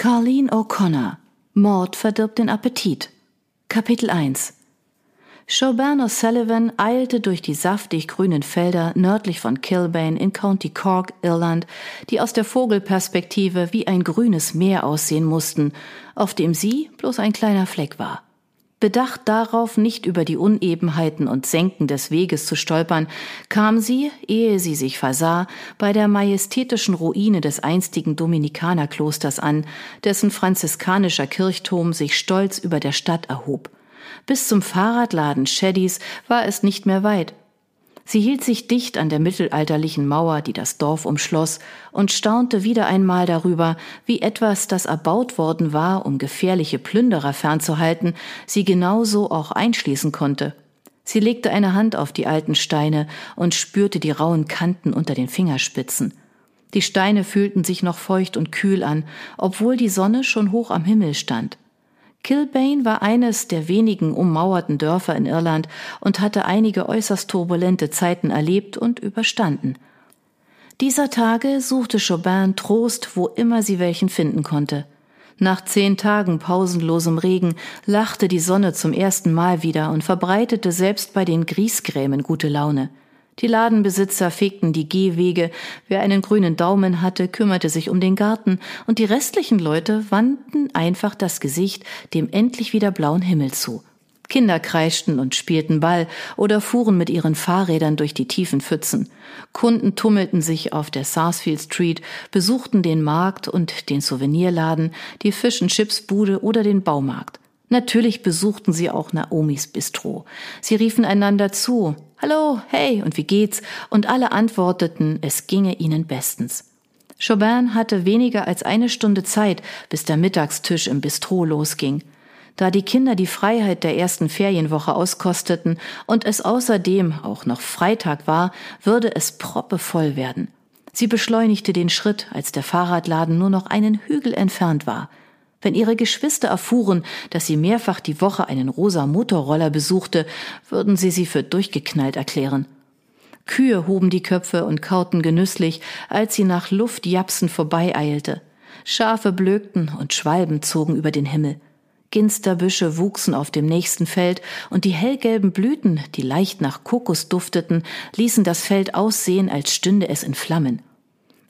Carleen O'Connor Mord verdirbt den Appetit Kapitel 1 Chauvin O'Sullivan eilte durch die saftig grünen Felder nördlich von Kilbane in County Cork, Irland, die aus der Vogelperspektive wie ein grünes Meer aussehen mussten, auf dem sie bloß ein kleiner Fleck war. Bedacht darauf, nicht über die Unebenheiten und Senken des Weges zu stolpern, kam sie, ehe sie sich versah, bei der majestätischen Ruine des einstigen Dominikanerklosters an, dessen franziskanischer Kirchturm sich stolz über der Stadt erhob. Bis zum Fahrradladen Shaddys war es nicht mehr weit, Sie hielt sich dicht an der mittelalterlichen Mauer, die das Dorf umschloss, und staunte wieder einmal darüber, wie etwas, das erbaut worden war, um gefährliche Plünderer fernzuhalten, sie genauso auch einschließen konnte. Sie legte eine Hand auf die alten Steine und spürte die rauen Kanten unter den Fingerspitzen. Die Steine fühlten sich noch feucht und kühl an, obwohl die Sonne schon hoch am Himmel stand. Kilbane war eines der wenigen ummauerten Dörfer in Irland und hatte einige äußerst turbulente Zeiten erlebt und überstanden. Dieser Tage suchte Chaubin Trost, wo immer sie welchen finden konnte. Nach zehn Tagen pausenlosem Regen lachte die Sonne zum ersten Mal wieder und verbreitete selbst bei den Griesgrämen gute Laune. Die Ladenbesitzer fegten die Gehwege, wer einen grünen Daumen hatte, kümmerte sich um den Garten, und die restlichen Leute wandten einfach das Gesicht dem endlich wieder blauen Himmel zu. Kinder kreischten und spielten Ball oder fuhren mit ihren Fahrrädern durch die tiefen Pfützen. Kunden tummelten sich auf der Sarsfield Street, besuchten den Markt und den Souvenirladen, die Fish Chips Bude oder den Baumarkt. Natürlich besuchten sie auch Naomis Bistro. Sie riefen einander zu, Hallo, hey, und wie geht's? Und alle antworteten, es ginge ihnen bestens. Chauvin hatte weniger als eine Stunde Zeit, bis der Mittagstisch im Bistro losging. Da die Kinder die Freiheit der ersten Ferienwoche auskosteten und es außerdem auch noch Freitag war, würde es proppevoll werden. Sie beschleunigte den Schritt, als der Fahrradladen nur noch einen Hügel entfernt war. Wenn ihre Geschwister erfuhren, dass sie mehrfach die Woche einen rosa Motorroller besuchte, würden sie sie für durchgeknallt erklären. Kühe hoben die Köpfe und kauten genüsslich, als sie nach Luft japsen vorbeieilte. Schafe blökten und Schwalben zogen über den Himmel. Ginsterbüsche wuchsen auf dem nächsten Feld und die hellgelben Blüten, die leicht nach Kokos dufteten, ließen das Feld aussehen, als stünde es in Flammen.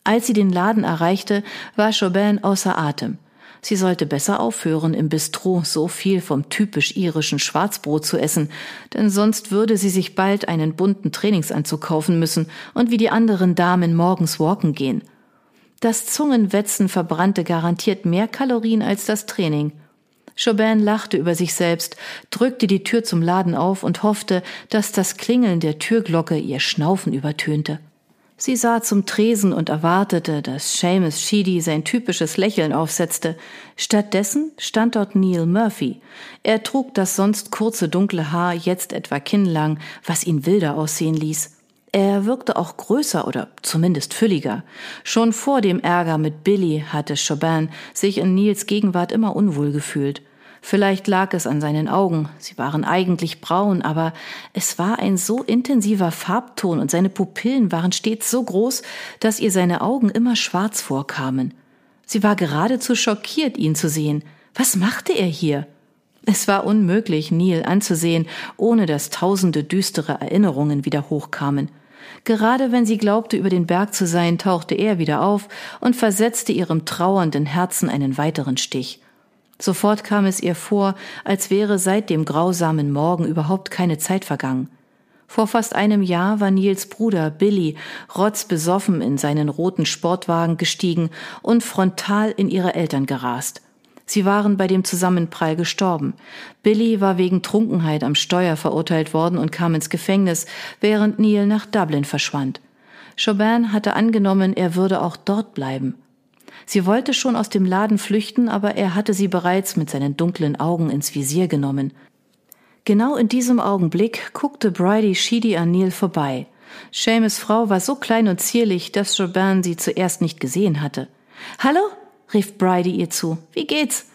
Als sie den Laden erreichte, war Chaubin außer Atem. Sie sollte besser aufhören, im Bistro so viel vom typisch irischen Schwarzbrot zu essen, denn sonst würde sie sich bald einen bunten Trainingsanzug kaufen müssen und wie die anderen Damen morgens walken gehen. Das Zungenwetzen verbrannte garantiert mehr Kalorien als das Training. Chaubin lachte über sich selbst, drückte die Tür zum Laden auf und hoffte, dass das Klingeln der Türglocke ihr Schnaufen übertönte. Sie sah zum Tresen und erwartete, dass Seamus Sheedy sein typisches Lächeln aufsetzte. Stattdessen stand dort Neil Murphy. Er trug das sonst kurze dunkle Haar jetzt etwa kinnlang, was ihn wilder aussehen ließ. Er wirkte auch größer oder zumindest fülliger. Schon vor dem Ärger mit Billy hatte Chaubin sich in Nils Gegenwart immer unwohl gefühlt. Vielleicht lag es an seinen Augen, sie waren eigentlich braun, aber es war ein so intensiver Farbton und seine Pupillen waren stets so groß, dass ihr seine Augen immer schwarz vorkamen. Sie war geradezu schockiert, ihn zu sehen. Was machte er hier? Es war unmöglich, Neil anzusehen, ohne dass tausende düstere Erinnerungen wieder hochkamen. Gerade wenn sie glaubte, über den Berg zu sein, tauchte er wieder auf und versetzte ihrem trauernden Herzen einen weiteren Stich. Sofort kam es ihr vor, als wäre seit dem grausamen Morgen überhaupt keine Zeit vergangen. Vor fast einem Jahr war Nils Bruder Billy rotzbesoffen in seinen roten Sportwagen gestiegen und frontal in ihre Eltern gerast. Sie waren bei dem Zusammenprall gestorben. Billy war wegen Trunkenheit am Steuer verurteilt worden und kam ins Gefängnis, während Neil nach Dublin verschwand. Chaubin hatte angenommen, er würde auch dort bleiben. Sie wollte schon aus dem Laden flüchten, aber er hatte sie bereits mit seinen dunklen Augen ins Visier genommen. Genau in diesem Augenblick guckte Bridie Sheedy an Neil vorbei. Seamus Frau war so klein und zierlich, dass Jobin sie zuerst nicht gesehen hatte. Hallo? rief Bridie ihr zu. Wie geht's?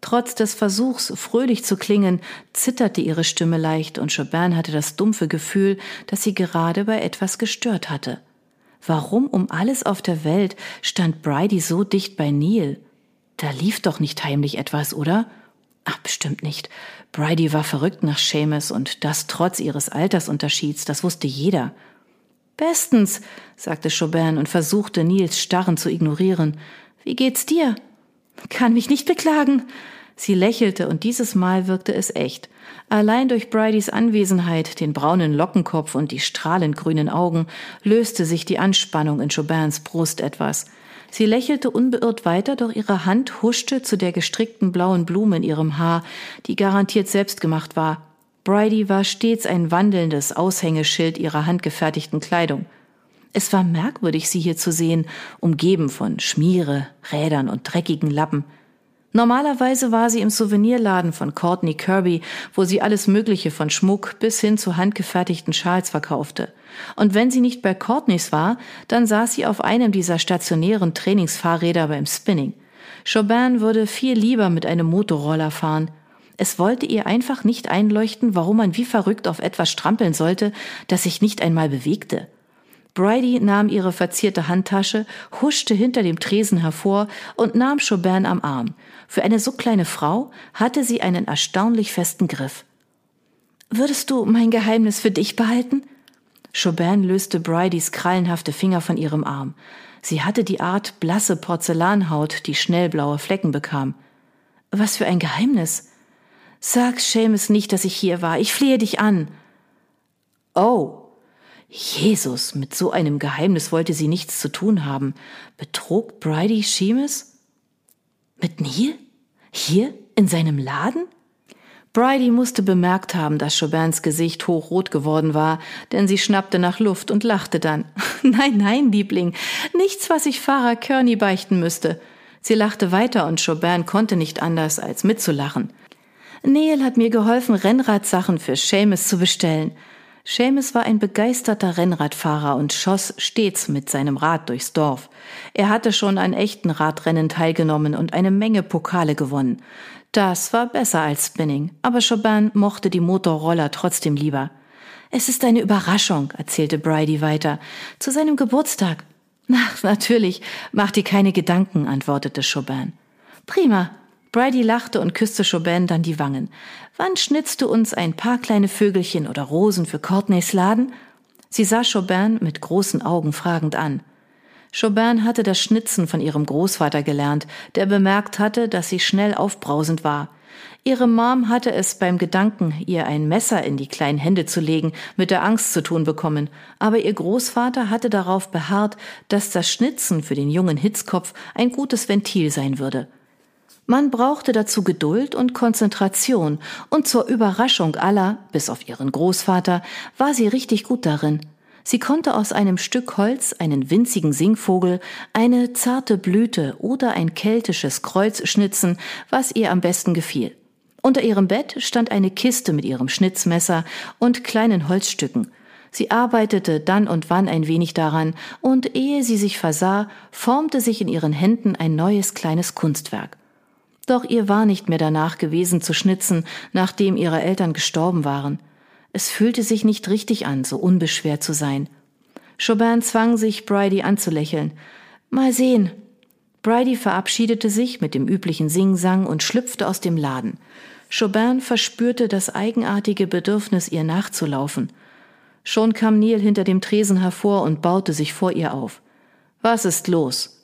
Trotz des Versuchs, fröhlich zu klingen, zitterte ihre Stimme leicht und Jobin hatte das dumpfe Gefühl, dass sie gerade bei etwas gestört hatte. Warum um alles auf der Welt stand Bridie so dicht bei Neil? Da lief doch nicht heimlich etwas, oder? Ach, bestimmt nicht. Bridie war verrückt nach Seamus und das trotz ihres Altersunterschieds, das wusste jeder. Bestens, sagte Chaubin und versuchte, Nils Starren zu ignorieren. Wie geht's dir? Kann mich nicht beklagen. Sie lächelte und dieses Mal wirkte es echt. Allein durch Bridys Anwesenheit, den braunen Lockenkopf und die strahlend grünen Augen, löste sich die Anspannung in Chaubins Brust etwas. Sie lächelte unbeirrt weiter, doch ihre Hand huschte zu der gestrickten blauen Blume in ihrem Haar, die garantiert selbst gemacht war. Bridie war stets ein wandelndes Aushängeschild ihrer handgefertigten Kleidung. Es war merkwürdig, sie hier zu sehen, umgeben von Schmiere, Rädern und dreckigen Lappen. Normalerweise war sie im Souvenirladen von Courtney Kirby, wo sie alles Mögliche von Schmuck bis hin zu handgefertigten Schals verkaufte. Und wenn sie nicht bei Courtneys war, dann saß sie auf einem dieser stationären Trainingsfahrräder beim Spinning. Chaubin würde viel lieber mit einem Motorroller fahren. Es wollte ihr einfach nicht einleuchten, warum man wie verrückt auf etwas strampeln sollte, das sich nicht einmal bewegte. Bridie nahm ihre verzierte Handtasche, huschte hinter dem Tresen hervor und nahm Chaubin am Arm. Für eine so kleine Frau hatte sie einen erstaunlich festen Griff. Würdest du mein Geheimnis für dich behalten? Chaubin löste Bridies krallenhafte Finger von ihrem Arm. Sie hatte die Art blasse Porzellanhaut, die schnell blaue Flecken bekam. Was für ein Geheimnis? Sag Seamus nicht, dass ich hier war. Ich flehe dich an. Oh. Jesus, mit so einem Geheimnis wollte sie nichts zu tun haben. Betrog Bridie Seamus? Mit Neil? Hier? In seinem Laden? Bridie musste bemerkt haben, dass Chaubins Gesicht hochrot geworden war, denn sie schnappte nach Luft und lachte dann. nein, nein, Liebling, nichts, was ich Pfarrer Kearney beichten müsste. Sie lachte weiter und Chaubin konnte nicht anders, als mitzulachen. Neil hat mir geholfen, Rennradsachen für Seamus zu bestellen. Seamus war ein begeisterter Rennradfahrer und schoss stets mit seinem Rad durchs Dorf. Er hatte schon an echten Radrennen teilgenommen und eine Menge Pokale gewonnen. Das war besser als Spinning, aber Chaubin mochte die Motorroller trotzdem lieber. Es ist eine Überraschung, erzählte Bridie weiter. Zu seinem Geburtstag. Ach, natürlich, mach dir keine Gedanken, antwortete Chaubin. Prima, Bridie lachte und küsste Chaubin dann die Wangen. Wann schnitzt du uns ein paar kleine Vögelchen oder Rosen für Courtneys Laden? Sie sah Chaubin mit großen Augen fragend an. Chaubin hatte das Schnitzen von ihrem Großvater gelernt, der bemerkt hatte, dass sie schnell aufbrausend war. Ihre Mom hatte es beim Gedanken, ihr ein Messer in die kleinen Hände zu legen, mit der Angst zu tun bekommen, aber ihr Großvater hatte darauf beharrt, dass das Schnitzen für den jungen Hitzkopf ein gutes Ventil sein würde. Man brauchte dazu Geduld und Konzentration, und zur Überraschung aller, bis auf ihren Großvater, war sie richtig gut darin. Sie konnte aus einem Stück Holz einen winzigen Singvogel, eine zarte Blüte oder ein keltisches Kreuz schnitzen, was ihr am besten gefiel. Unter ihrem Bett stand eine Kiste mit ihrem Schnitzmesser und kleinen Holzstücken. Sie arbeitete dann und wann ein wenig daran, und ehe sie sich versah, formte sich in ihren Händen ein neues kleines Kunstwerk. Doch ihr war nicht mehr danach gewesen zu schnitzen, nachdem ihre Eltern gestorben waren. Es fühlte sich nicht richtig an, so unbeschwert zu sein. Chaubin zwang sich, Bridie anzulächeln. Mal sehen. Bridie verabschiedete sich mit dem üblichen Singsang und schlüpfte aus dem Laden. Chaubin verspürte das eigenartige Bedürfnis, ihr nachzulaufen. Schon kam Neil hinter dem Tresen hervor und baute sich vor ihr auf. Was ist los?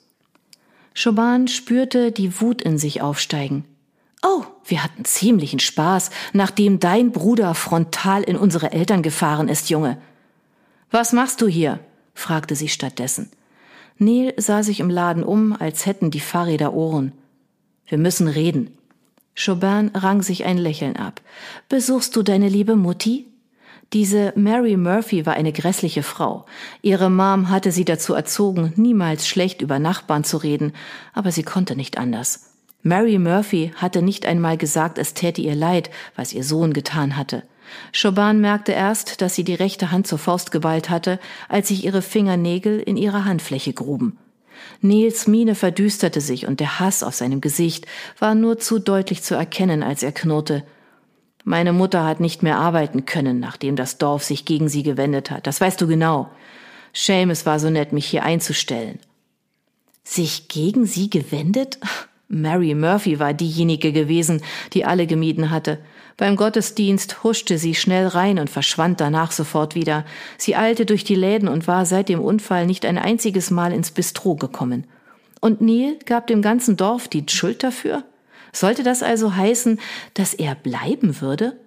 Chaubin spürte die Wut in sich aufsteigen. Oh, wir hatten ziemlichen Spaß, nachdem dein Bruder frontal in unsere Eltern gefahren ist, Junge. Was machst du hier? fragte sie stattdessen. Neil sah sich im Laden um, als hätten die Fahrräder Ohren. Wir müssen reden. Chaubin rang sich ein Lächeln ab. Besuchst du deine liebe Mutti? Diese Mary Murphy war eine grässliche Frau. Ihre Mom hatte sie dazu erzogen, niemals schlecht über Nachbarn zu reden, aber sie konnte nicht anders. Mary Murphy hatte nicht einmal gesagt, es täte ihr leid, was ihr Sohn getan hatte. Chaubin merkte erst, dass sie die rechte Hand zur Faust geballt hatte, als sich ihre Fingernägel in ihre Handfläche gruben. Nils Miene verdüsterte sich und der Hass auf seinem Gesicht war nur zu deutlich zu erkennen, als er knurrte. Meine Mutter hat nicht mehr arbeiten können, nachdem das Dorf sich gegen sie gewendet hat. Das weißt du genau. Seamus war so nett, mich hier einzustellen. Sich gegen sie gewendet? Mary Murphy war diejenige gewesen, die alle gemieden hatte. Beim Gottesdienst huschte sie schnell rein und verschwand danach sofort wieder. Sie eilte durch die Läden und war seit dem Unfall nicht ein einziges Mal ins Bistro gekommen. Und Neil gab dem ganzen Dorf die Schuld dafür? Sollte das also heißen, dass er bleiben würde?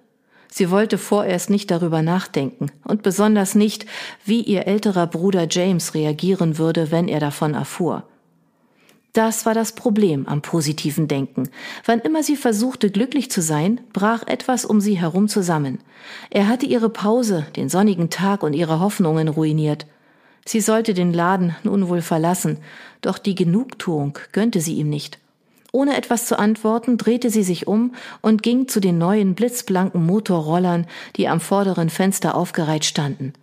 Sie wollte vorerst nicht darüber nachdenken und besonders nicht, wie ihr älterer Bruder James reagieren würde, wenn er davon erfuhr. Das war das Problem am positiven Denken. Wann immer sie versuchte, glücklich zu sein, brach etwas um sie herum zusammen. Er hatte ihre Pause, den sonnigen Tag und ihre Hoffnungen ruiniert. Sie sollte den Laden nun wohl verlassen, doch die Genugtuung gönnte sie ihm nicht. Ohne etwas zu antworten, drehte sie sich um und ging zu den neuen blitzblanken Motorrollern, die am vorderen Fenster aufgereiht standen.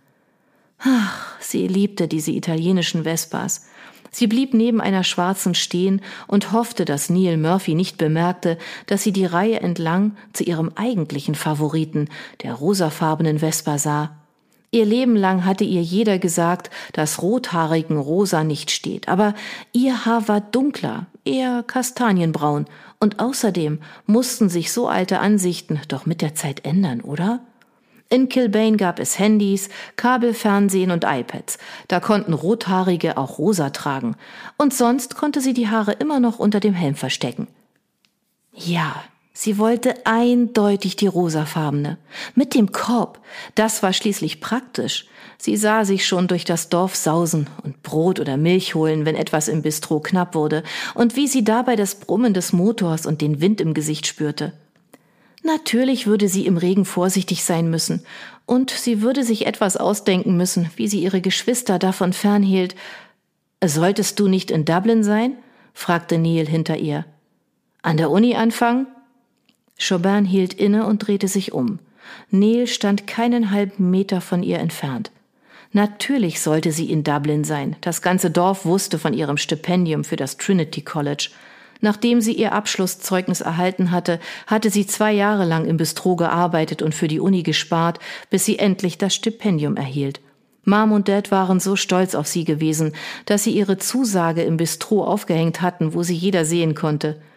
Ach, sie liebte diese italienischen Vespas. Sie blieb neben einer schwarzen stehen und hoffte, dass Neil Murphy nicht bemerkte, dass sie die Reihe entlang zu ihrem eigentlichen Favoriten, der rosafarbenen Vespa sah. Ihr Leben lang hatte ihr jeder gesagt, dass rothaarigen Rosa nicht steht, aber ihr Haar war dunkler, eher kastanienbraun, und außerdem mussten sich so alte Ansichten doch mit der Zeit ändern, oder? In Kilbane gab es Handys, Kabelfernsehen und iPads. Da konnten Rothaarige auch rosa tragen. Und sonst konnte sie die Haare immer noch unter dem Helm verstecken. Ja, sie wollte eindeutig die rosafarbene. Mit dem Korb. Das war schließlich praktisch. Sie sah sich schon durch das Dorf sausen und Brot oder Milch holen, wenn etwas im Bistro knapp wurde, und wie sie dabei das Brummen des Motors und den Wind im Gesicht spürte. Natürlich würde sie im Regen vorsichtig sein müssen, und sie würde sich etwas ausdenken müssen, wie sie ihre Geschwister davon fernhielt. Solltest du nicht in Dublin sein? fragte Neil hinter ihr. An der Uni anfangen? Chaubin hielt inne und drehte sich um. Neil stand keinen halben Meter von ihr entfernt. Natürlich sollte sie in Dublin sein. Das ganze Dorf wusste von ihrem Stipendium für das Trinity College. Nachdem sie ihr Abschlusszeugnis erhalten hatte, hatte sie zwei Jahre lang im Bistro gearbeitet und für die Uni gespart, bis sie endlich das Stipendium erhielt. Mom und Dad waren so stolz auf sie gewesen, dass sie ihre Zusage im Bistro aufgehängt hatten, wo sie jeder sehen konnte –